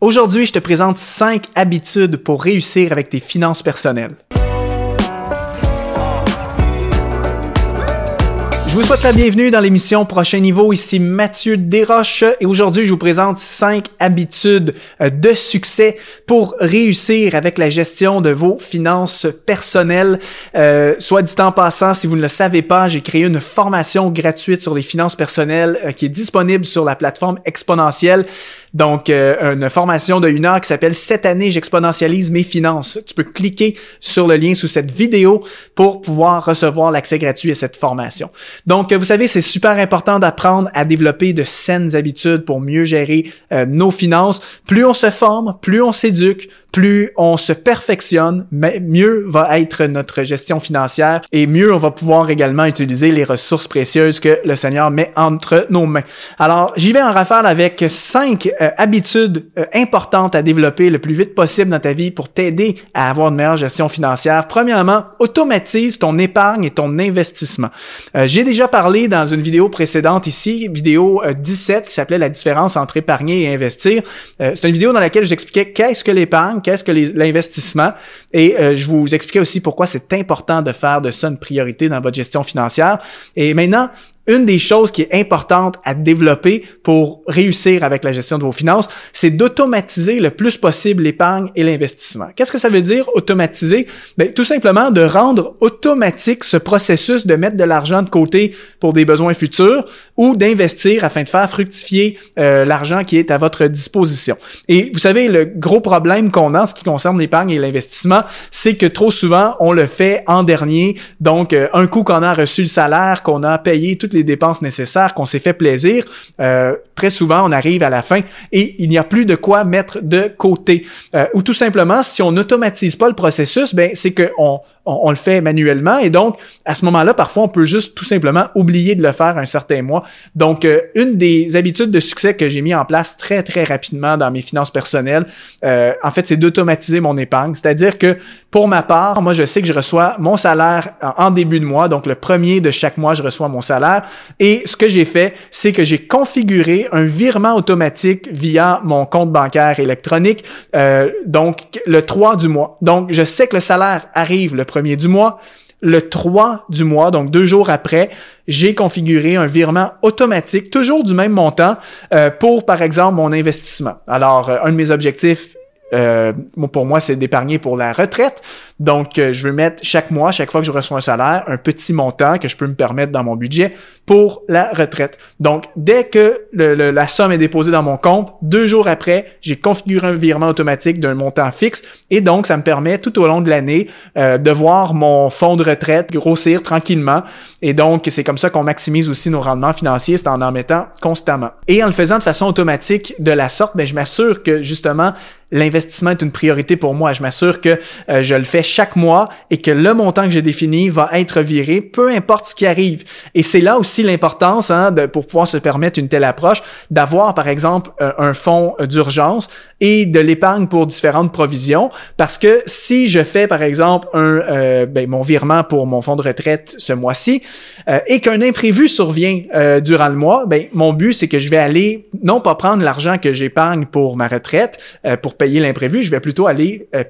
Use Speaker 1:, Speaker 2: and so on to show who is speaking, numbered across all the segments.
Speaker 1: Aujourd'hui, je te présente 5 habitudes pour réussir avec tes finances personnelles. Je vous souhaite la bienvenue dans l'émission Prochain Niveau. Ici Mathieu Desroches et aujourd'hui je vous présente cinq habitudes euh, de succès pour réussir avec la gestion de vos finances personnelles. Euh, soit dit en passant, si vous ne le savez pas, j'ai créé une formation gratuite sur les finances personnelles euh, qui est disponible sur la plateforme Exponentielle. Donc, euh, une formation de une heure qui s'appelle Cette année, j'exponentialise mes finances. Tu peux cliquer sur le lien sous cette vidéo pour pouvoir recevoir l'accès gratuit à cette formation. Donc, vous savez, c'est super important d'apprendre à développer de saines habitudes pour mieux gérer euh, nos finances. Plus on se forme, plus on s'éduque, plus on se perfectionne, mieux va être notre gestion financière et mieux on va pouvoir également utiliser les ressources précieuses que le Seigneur met entre nos mains. Alors, j'y vais en rafale avec cinq euh, habitudes euh, importantes à développer le plus vite possible dans ta vie pour t'aider à avoir une meilleure gestion financière. Premièrement, automatise ton épargne et ton investissement. Euh, j'ai déjà parlé dans une vidéo précédente ici, vidéo 17 qui s'appelait la différence entre épargner et investir. C'est une vidéo dans laquelle j'expliquais qu'est-ce que l'épargne, qu'est-ce que l'investissement, et euh, je vous expliquais aussi pourquoi c'est important de faire de ça une priorité dans votre gestion financière. Et maintenant, une des choses qui est importante à développer pour réussir avec la gestion de vos finances, c'est d'automatiser le plus possible l'épargne et l'investissement. Qu'est-ce que ça veut dire automatiser? Bien, tout simplement de rendre automatique ce processus de mettre de l'argent de côté pour des besoins futurs ou d'investir afin de faire fructifier euh, l'argent qui est à votre disposition. Et vous savez, le gros problème qu'on a en ce qui concerne l'épargne et l'investissement, c'est que trop souvent, on le fait en dernier. Donc, euh, un coup qu'on a reçu le salaire, qu'on a payé les dépenses nécessaires, qu'on s'est fait plaisir, euh, très souvent on arrive à la fin et il n'y a plus de quoi mettre de côté. Euh, ou tout simplement, si on n'automatise pas le processus, ben c'est que on, on, le fait manuellement et donc à ce moment-là, parfois on peut juste tout simplement oublier de le faire un certain mois. Donc euh, une des habitudes de succès que j'ai mis en place très très rapidement dans mes finances personnelles, euh, en fait, c'est d'automatiser mon épargne. C'est-à-dire que pour ma part, moi je sais que je reçois mon salaire en début de mois, donc le premier de chaque mois, je reçois mon salaire. Et ce que j'ai fait, c'est que j'ai configuré un virement automatique via mon compte bancaire électronique, euh, donc le 3 du mois. Donc je sais que le salaire arrive le du mois. Le 3 du mois, donc deux jours après, j'ai configuré un virement automatique, toujours du même montant, euh, pour, par exemple, mon investissement. Alors, euh, un de mes objectifs euh, pour moi, c'est d'épargner pour la retraite. Donc, euh, je veux mettre chaque mois, chaque fois que je reçois un salaire, un petit montant que je peux me permettre dans mon budget pour la retraite. Donc, dès que la somme est déposée dans mon compte, deux jours après, j'ai configuré un virement automatique d'un montant fixe et donc, ça me permet tout au long de l'année euh, de voir mon fonds de retraite grossir tranquillement. Et donc, c'est comme ça qu'on maximise aussi nos rendements financiers, c'est en en mettant constamment. Et en le faisant de façon automatique de la sorte, ben, je m'assure que justement, l'investissement est une priorité pour moi. Je m'assure que euh, je le fais chaque mois et que le montant que j'ai défini va être viré, peu importe ce qui arrive. Et c'est là aussi l'importance, hein, pour pouvoir se permettre une telle approche, d'avoir par exemple euh, un fonds d'urgence et de l'épargne pour différentes provisions. Parce que si je fais par exemple un, euh, ben, mon virement pour mon fonds de retraite ce mois-ci et qu'un imprévu survient durant le mois, ben, mon but c'est que je vais aller non pas prendre l'argent que j'épargne pour ma retraite pour payer l'imprévu, je vais plutôt aller euh,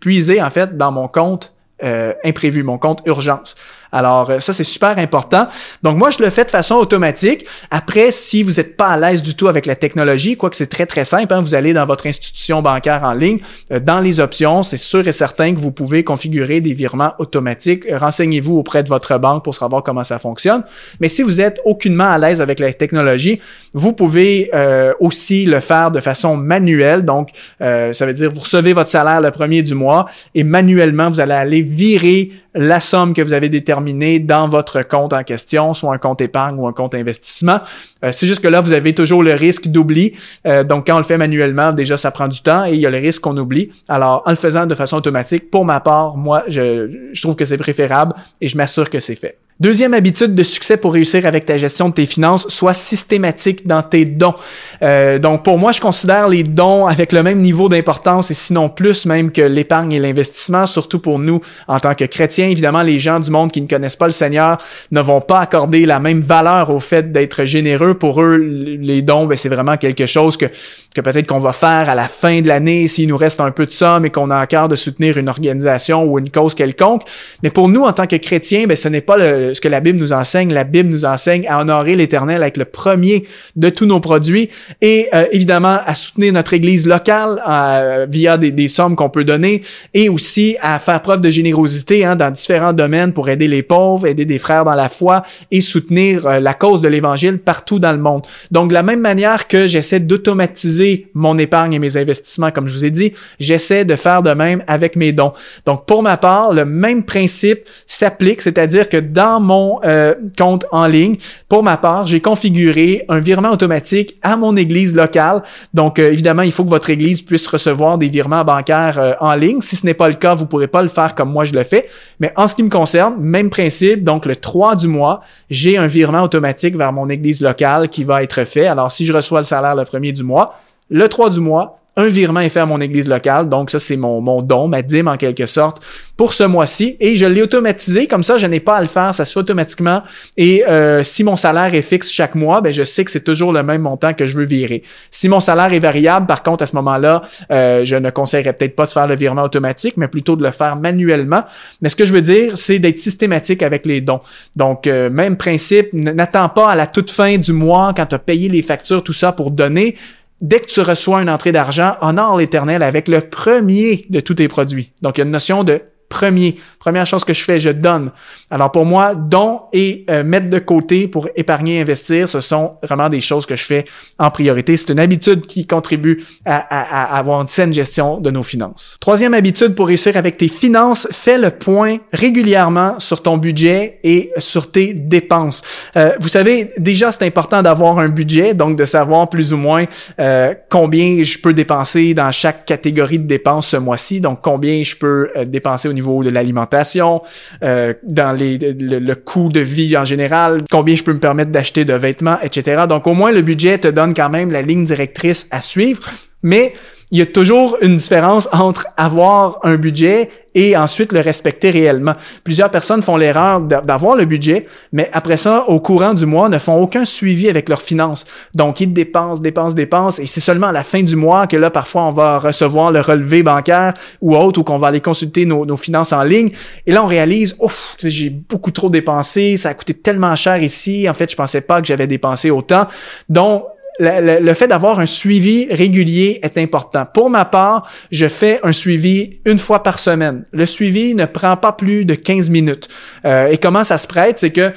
Speaker 1: puiser en fait dans mon compte euh, imprévu, mon compte urgence. Alors, euh, ça, c'est super important. Donc, moi, je le fais de façon automatique. Après, si vous n'êtes pas à l'aise du tout avec la technologie, quoique c'est très, très simple, hein, vous allez dans votre institution bancaire en ligne, euh, dans les options, c'est sûr et certain que vous pouvez configurer des virements automatiques. Renseignez-vous auprès de votre banque pour savoir comment ça fonctionne. Mais si vous êtes aucunement à l'aise avec la technologie, vous pouvez euh, aussi le faire de façon manuelle. Donc, ça veut dire vous recevez votre salaire le premier du mois et manuellement, vous allez aller virer la somme que vous avez déterminée dans votre compte en question, soit un compte épargne ou un compte investissement. Euh, c'est juste que là, vous avez toujours le risque d'oubli. Euh, donc, quand on le fait manuellement, déjà, ça prend du temps et il y a le risque qu'on oublie. Alors, en le faisant de façon automatique, pour ma part, moi, je, je trouve que c'est préférable et je m'assure que c'est fait. Deuxième habitude de succès pour réussir avec ta gestion de tes finances, sois systématique dans tes dons. Euh, donc pour moi, je considère les dons avec le même niveau d'importance et sinon plus même que l'épargne et l'investissement, surtout pour nous en tant que chrétiens évidemment, les gens du monde qui ne connaissent pas le Seigneur ne vont pas accorder la même valeur au fait d'être généreux. Pour eux, les dons, ben, c'est vraiment quelque chose que, que peut-être qu'on va faire à la fin de l'année s'il nous reste un peu de somme et qu'on a encore de soutenir une organisation ou une cause quelconque. Mais pour nous, en tant que chrétiens, ben, ce n'est pas ce que la Bible nous enseigne. La Bible nous enseigne à honorer l'Éternel avec le premier de tous nos produits et euh, évidemment à soutenir notre Église locale euh, via des, des sommes qu'on peut donner et aussi à faire preuve de générosité hein, dans différents domaines pour aider les pauvres, aider des frères dans la foi et soutenir euh, la cause de l'Évangile partout dans le monde. Donc, de la même manière que j'essaie d'automatiser mon épargne et mes investissements, comme je vous ai dit, j'essaie de faire de même avec mes dons. Donc, pour ma part, le même principe s'applique, c'est-à-dire que dans mon euh, compte en ligne, pour ma part, j'ai configuré un virement automatique à mon église locale. Donc, euh, évidemment, il faut que votre église puisse recevoir des virements bancaires en ligne. Si ce n'est pas le cas, vous pourrez pas le faire comme moi je le fais. Mais en ce qui me concerne, même principe. Donc, le 3 du mois, j'ai un virement automatique vers mon église locale qui va être fait. Alors, si je reçois le salaire le premier du mois, le 3 du mois, un virement est fait à mon église locale. Donc ça, c'est mon, mon don, ma dîme en quelque sorte pour ce mois-ci. Et je l'ai automatisé. Comme ça, je n'ai pas à le faire. Ça se fait automatiquement. Et euh, si mon salaire est fixe chaque mois, ben je sais que c'est toujours le même montant que je veux virer. Si mon salaire est variable, par contre, à ce moment-là, euh, je ne conseillerais peut-être pas de faire le virement automatique, mais plutôt de le faire manuellement. Mais ce que je veux dire, c'est d'être systématique avec les dons. Donc, euh, même principe, n'attends pas à la toute fin du mois, quand tu as payé les factures, tout ça pour donner dès que tu reçois une entrée d'argent, honore l'Éternel avec le premier de tous tes produits. Donc, il y a une notion de premier. Première chose que je fais, je donne. Alors pour moi, don et euh, mettre de côté pour épargner, investir, ce sont vraiment des choses que je fais en priorité. C'est une habitude qui contribue à, à, avoir une saine gestion de nos finances. Troisième habitude pour réussir avec tes finances, fais le point régulièrement sur ton budget et sur tes dépenses. Euh, vous savez, déjà c'est important d'avoir un budget, donc de savoir plus ou moins euh, combien je peux dépenser dans chaque catégorie de dépenses ce mois-ci, donc combien je peux dépenser au niveau de l'alimentation, euh, dans les, le, coût de vie en général, combien je peux me permettre d'acheter de vêtements, etc. Donc au moins le budget te donne quand même la ligne directrice à suivre, mais il y a toujours une différence entre avoir un budget et ensuite le respecter réellement. Plusieurs personnes font l'erreur d'avoir le budget, mais après ça, au courant du mois, ne font aucun suivi avec leurs finances. Donc, ils dépensent, dépensent, dépensent, et c'est seulement à la fin du mois que là, parfois, on va recevoir le relevé bancaire ou autre, ou qu'on va aller consulter nos, finances en ligne. Et là, on réalise, ouf, j'ai beaucoup trop dépensé, ça a coûté tellement cher ici. En fait, je pensais pas que j'avais dépensé autant. Donc, le, fait d'avoir un suivi régulier est important. Pour ma part, je fais un suivi une fois par semaine. Le suivi ne prend pas plus de 15 minutes. Euh, et comment ça se prête, c'est que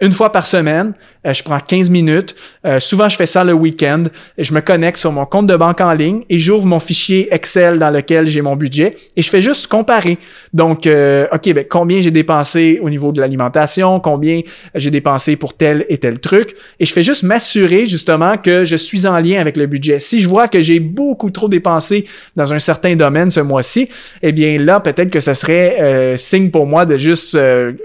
Speaker 1: une fois par semaine, euh, je prends 15 minutes. Euh, souvent, je fais ça le week-end. Je me connecte sur mon compte de banque en ligne et j'ouvre mon fichier Excel dans lequel j'ai mon budget et je fais juste comparer. Donc, euh, OK, ben, combien j'ai dépensé au niveau de l'alimentation, combien j'ai dépensé pour tel et tel truc? Et je fais juste m'assurer justement que je suis en lien avec le budget. Si je vois que j'ai beaucoup trop dépensé dans un certain domaine ce mois-ci, eh bien là, peut-être que ce serait signe pour moi de juste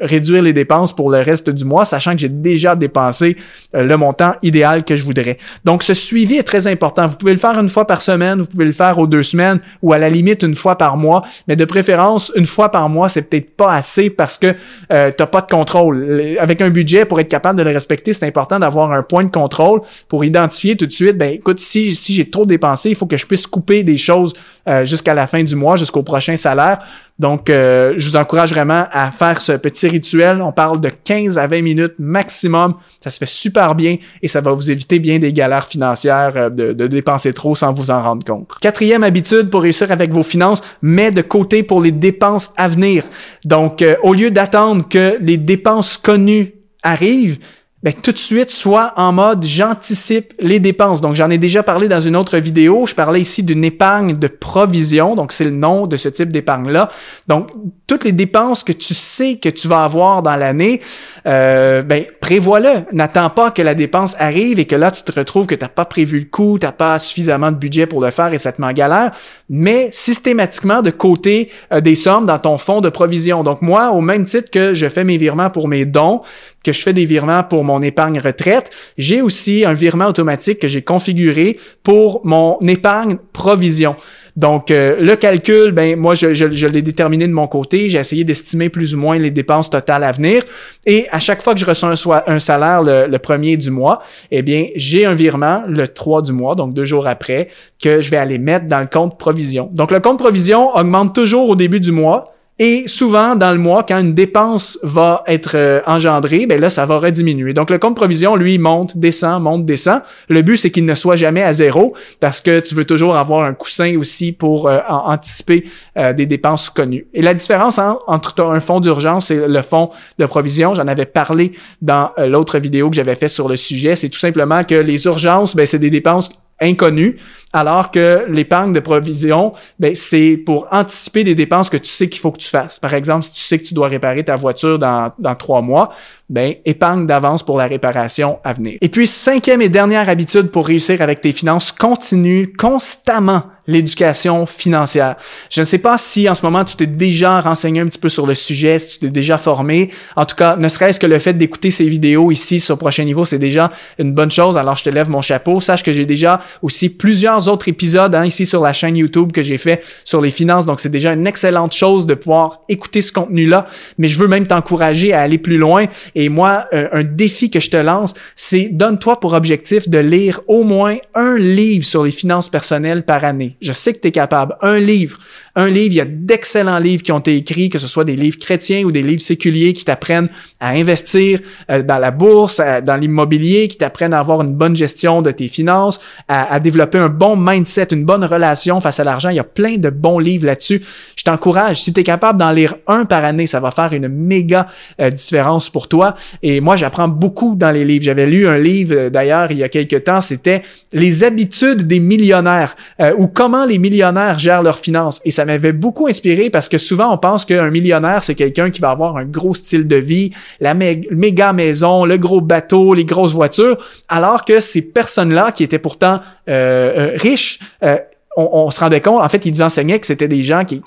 Speaker 1: réduire les dépenses pour le reste du mois, sachant que j'ai déjà dépensé euh, le montant idéal que je voudrais. Donc, ce suivi est très important. Vous pouvez le faire une fois par semaine, vous pouvez le faire aux deux semaines ou à la limite une fois par mois, mais de préférence, une fois par mois, c'est peut-être pas assez parce que euh, tu n'as pas de contrôle. Avec un budget, pour être capable de le respecter, c'est important d'avoir un point de contrôle pour identifier tout de suite, ben écoute, si, si j'ai trop dépensé, il faut que je puisse couper des choses euh, jusqu'à la fin du mois, jusqu'au prochain salaire donc, euh, je vous encourage vraiment à faire ce petit rituel. On parle de 15 à 20 minutes maximum. Ça se fait super bien et ça va vous éviter bien des galères financières euh, de, dépenser trop sans vous en rendre compte. Quatrième habitude pour réussir avec vos finances, mets de côté pour les dépenses à venir. Donc, au lieu d'attendre que les dépenses connues arrivent, ben, tout de suite, soit en mode j'anticipe les dépenses. Donc, j'en ai déjà parlé dans une autre vidéo. Je parlais ici d'une épargne de provision. Donc, c'est le nom de ce type d'épargne-là. Donc, toutes les dépenses que tu sais que tu vas avoir dans l'année, euh, ben, prévois-le. N'attends pas que la dépense arrive et que là, tu te retrouves que tu n'as pas prévu le coup, tu n'as pas suffisamment de budget pour le faire et ça te met galère. Mais systématiquement de côté euh, des sommes dans ton fonds de provision. Donc, moi, au même titre que je fais mes virements pour mes dons, que je fais des virements pour mon épargne retraite, j'ai aussi un virement automatique que j'ai configuré pour mon épargne provision. Donc, euh, le calcul, ben moi, je, l'ai déterminé de mon côté. J'ai essayé d'estimer plus ou moins les dépenses totales à venir. Et à chaque fois que je reçois un, un salaire le, premier du mois, eh bien, j'ai un virement le 3 du mois, donc deux jours après, que je vais aller mettre dans le compte provision. Donc, le compte provision augmente toujours au début du mois. Et souvent, dans le mois, quand une dépense va être euh, engendrée, ben là, ça va rediminuer. Donc, le compte provision, lui, monte, descend, monte, descend. Le but, c'est qu'il ne soit jamais à zéro parce que tu veux toujours avoir un coussin aussi pour euh, anticiper euh, des dépenses connues. Et la différence entre un fonds d'urgence et le fonds de provision, j'en avais parlé dans l'autre vidéo que j'avais fait sur le sujet, c'est tout simplement que les urgences, ben, c'est des dépenses inconnu, alors que l'épargne de provision, ben, c'est pour anticiper des dépenses que tu sais qu'il faut que tu fasses. Par exemple, si tu sais que tu dois réparer ta voiture dans, dans trois mois, ben, épargne d'avance pour la réparation à venir. Et puis, cinquième et dernière habitude pour réussir avec tes finances, continue constamment l'éducation financière. Je ne sais pas si en ce moment tu t'es déjà renseigné un petit peu sur le sujet, si tu t'es déjà formé. En tout cas, ne serait-ce que le fait d'écouter ces vidéos ici sur Prochain Niveau, c'est déjà une bonne chose. Alors je te lève mon chapeau. Sache que j'ai déjà aussi plusieurs autres épisodes hein, ici sur la chaîne YouTube que j'ai fait sur les finances. Donc c'est déjà une excellente chose de pouvoir écouter ce contenu-là. Mais je veux même t'encourager à aller plus loin. Et moi, un, un défi que je te lance, c'est donne-toi pour objectif de lire au moins un livre sur les finances personnelles par année. Je sais que tu es capable. Un livre. Un livre, il y a d'excellents livres qui ont été écrits, que ce soit des livres chrétiens ou des livres séculiers qui t'apprennent à investir euh, dans la bourse, dans l'immobilier, qui t'apprennent à avoir une bonne gestion de tes finances, à, développer un bon mindset, une bonne relation face à l'argent. Il y a plein de bons livres là-dessus. Je t'encourage. Si tu es capable d'en lire un par année, ça va faire une méga euh, différence pour toi. Et moi, j'apprends beaucoup dans les livres. J'avais lu un livre, euh, d'ailleurs, il y a quelques temps, c'était Les habitudes des millionnaires ou les millionnaires gèrent leurs finances. Et ça m'avait beaucoup inspiré parce que souvent on pense qu'un millionnaire, c'est quelqu'un qui va avoir un gros style de vie, la méga maison, le gros bateau, les grosses voitures, alors que ces personnes-là qui étaient pourtant euh, euh, riches, euh, on, se rendait compte, en fait, ils enseignaient que c'était des gens qui,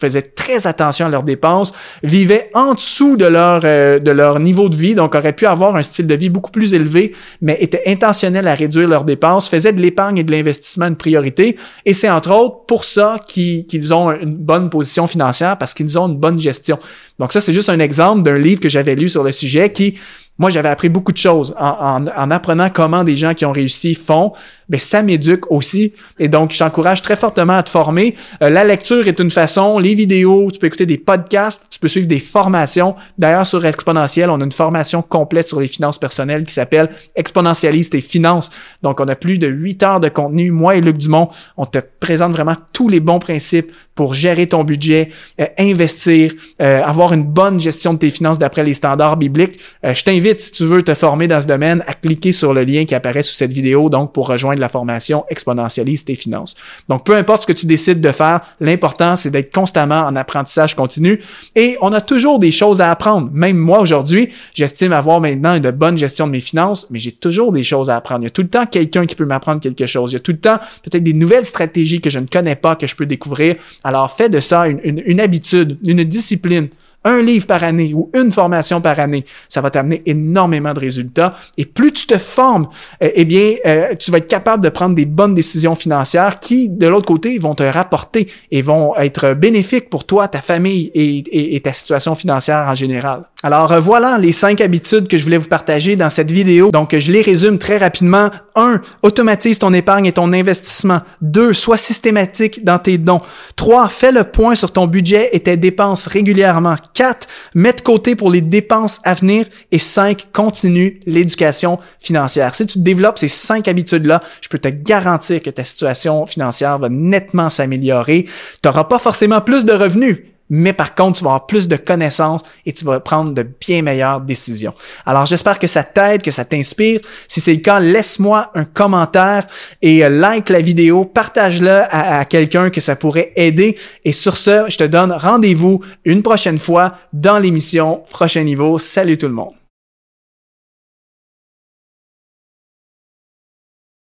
Speaker 1: faisaient très attention à leurs dépenses, vivaient en dessous de leur, euh, de leur niveau de vie, donc auraient pu avoir un style de vie beaucoup plus élevé, mais étaient intentionnels à réduire leurs dépenses, faisaient de l'épargne et de l'investissement une priorité. Et c'est entre autres pour ça qu'ils ont une bonne position financière, parce qu'ils ont une bonne gestion. Donc ça, c'est juste un exemple d'un livre que j'avais lu sur le sujet qui moi, j'avais appris beaucoup de choses en, en, apprenant comment des gens qui ont réussi font. Mais ça m'éduque aussi. Et donc, je t'encourage très fortement à te former. Euh, la lecture est une façon, les vidéos, tu peux écouter des podcasts, tu peux suivre des formations. D'ailleurs, sur Exponentiel, on a une formation complète sur les finances personnelles qui s'appelle Exponentialiste tes finances. Donc, on a plus de 8 heures de contenu. Moi et Luc Dumont, on te présente vraiment tous les bons principes pour gérer ton budget, euh, investir, euh, avoir une bonne gestion de tes finances d'après les standards bibliques. je t'invite si tu veux te former dans ce domaine, à cliquer sur le lien qui apparaît sous cette vidéo, donc pour rejoindre la formation Exponentialise tes finances. Donc, peu importe ce que tu décides de faire, l'important, c'est d'être constamment en apprentissage continu et on a toujours des choses à apprendre. Même moi, aujourd'hui, j'estime avoir maintenant une bonne gestion de mes finances, mais j'ai toujours des choses à apprendre. Il y a tout le temps quelqu'un qui peut m'apprendre quelque chose. Il y a tout le temps peut-être des nouvelles stratégies que je ne connais pas, que je peux découvrir. Alors, fais de ça une habitude, une discipline un livre par année ou une formation par année, ça va t'amener énormément de résultats. Et plus tu te formes, euh, eh bien, euh, tu vas être capable de prendre des bonnes décisions financières qui, de l'autre côté, vont te rapporter et vont être bénéfiques pour toi, ta famille et, et ta situation financière en général. Alors euh, voilà les cinq habitudes que je voulais vous partager dans cette vidéo. Donc je les résume très rapidement. 1. Automatise ton épargne et ton investissement. 2. Sois systématique dans tes dons. 3. Fais le point sur ton budget et tes dépenses régulièrement. 4. Mets de côté pour les dépenses à venir. Et 5. Continue l'éducation financière. Si tu développes ces cinq habitudes-là, je peux te garantir que ta situation financière va nettement s'améliorer. Tu n'auras pas forcément plus de revenus, mais par contre, tu vas avoir plus de connaissances et tu vas prendre de bien meilleures décisions. Alors, j'espère que ça t'aide, que ça t'inspire. Si c'est le cas, laisse-moi un commentaire et euh, like la vidéo, partage-le à, quelqu'un que ça pourrait aider. Et sur ce, je te donne rendez-vous une prochaine fois dans l'émission Prochain Niveau. Salut tout le monde.